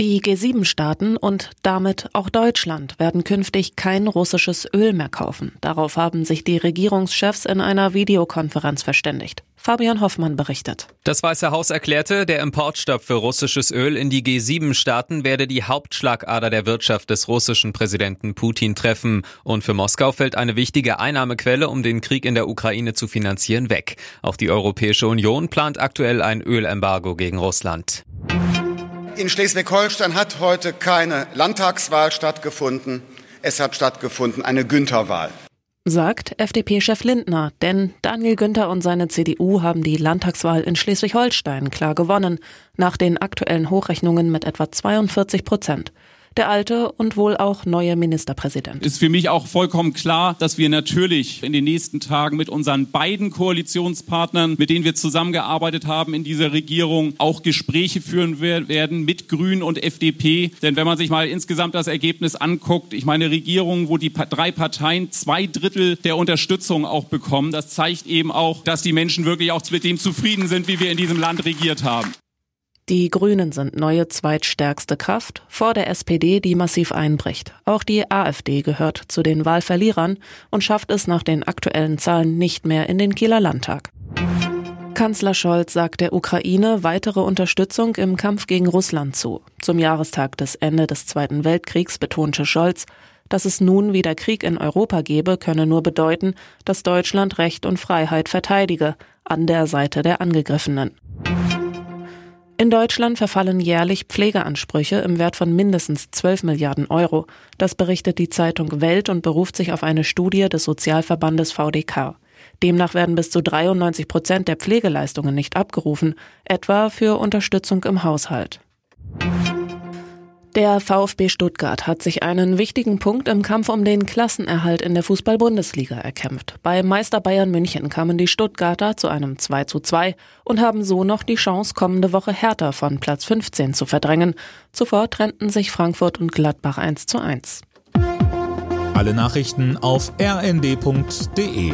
Die G7-Staaten und damit auch Deutschland werden künftig kein russisches Öl mehr kaufen. Darauf haben sich die Regierungschefs in einer Videokonferenz verständigt. Fabian Hoffmann berichtet. Das Weiße Haus erklärte, der Importstopp für russisches Öl in die G7-Staaten werde die Hauptschlagader der Wirtschaft des russischen Präsidenten Putin treffen. Und für Moskau fällt eine wichtige Einnahmequelle, um den Krieg in der Ukraine zu finanzieren, weg. Auch die Europäische Union plant aktuell ein Ölembargo gegen Russland. In Schleswig-Holstein hat heute keine Landtagswahl stattgefunden. Es hat stattgefunden eine Güntherwahl. Sagt FDP-Chef Lindner, denn Daniel Günther und seine CDU haben die Landtagswahl in Schleswig-Holstein klar gewonnen, nach den aktuellen Hochrechnungen mit etwa 42 Prozent der alte und wohl auch neue Ministerpräsident. Ist für mich auch vollkommen klar, dass wir natürlich in den nächsten Tagen mit unseren beiden Koalitionspartnern, mit denen wir zusammengearbeitet haben in dieser Regierung, auch Gespräche führen werden mit Grünen und FDP. Denn wenn man sich mal insgesamt das Ergebnis anguckt, ich meine Regierung, wo die drei Parteien zwei Drittel der Unterstützung auch bekommen, das zeigt eben auch, dass die Menschen wirklich auch mit dem zufrieden sind, wie wir in diesem Land regiert haben. Die Grünen sind neue zweitstärkste Kraft vor der SPD, die massiv einbricht. Auch die AfD gehört zu den Wahlverlierern und schafft es nach den aktuellen Zahlen nicht mehr in den Kieler Landtag. Kanzler Scholz sagt der Ukraine weitere Unterstützung im Kampf gegen Russland zu. Zum Jahrestag des Ende des Zweiten Weltkriegs betonte Scholz, dass es nun wieder Krieg in Europa gebe, könne nur bedeuten, dass Deutschland Recht und Freiheit verteidige, an der Seite der Angegriffenen. In Deutschland verfallen jährlich Pflegeansprüche im Wert von mindestens 12 Milliarden Euro. Das berichtet die Zeitung Welt und beruft sich auf eine Studie des Sozialverbandes VDK. Demnach werden bis zu 93 Prozent der Pflegeleistungen nicht abgerufen, etwa für Unterstützung im Haushalt. Der VfB Stuttgart hat sich einen wichtigen Punkt im Kampf um den Klassenerhalt in der Fußball-Bundesliga erkämpft. Bei Meister Bayern München kamen die Stuttgarter zu einem 2 zu 2 und haben so noch die Chance, kommende Woche Hertha von Platz 15 zu verdrängen. Zuvor trennten sich Frankfurt und Gladbach 1 zu 1. Alle Nachrichten auf rnd.de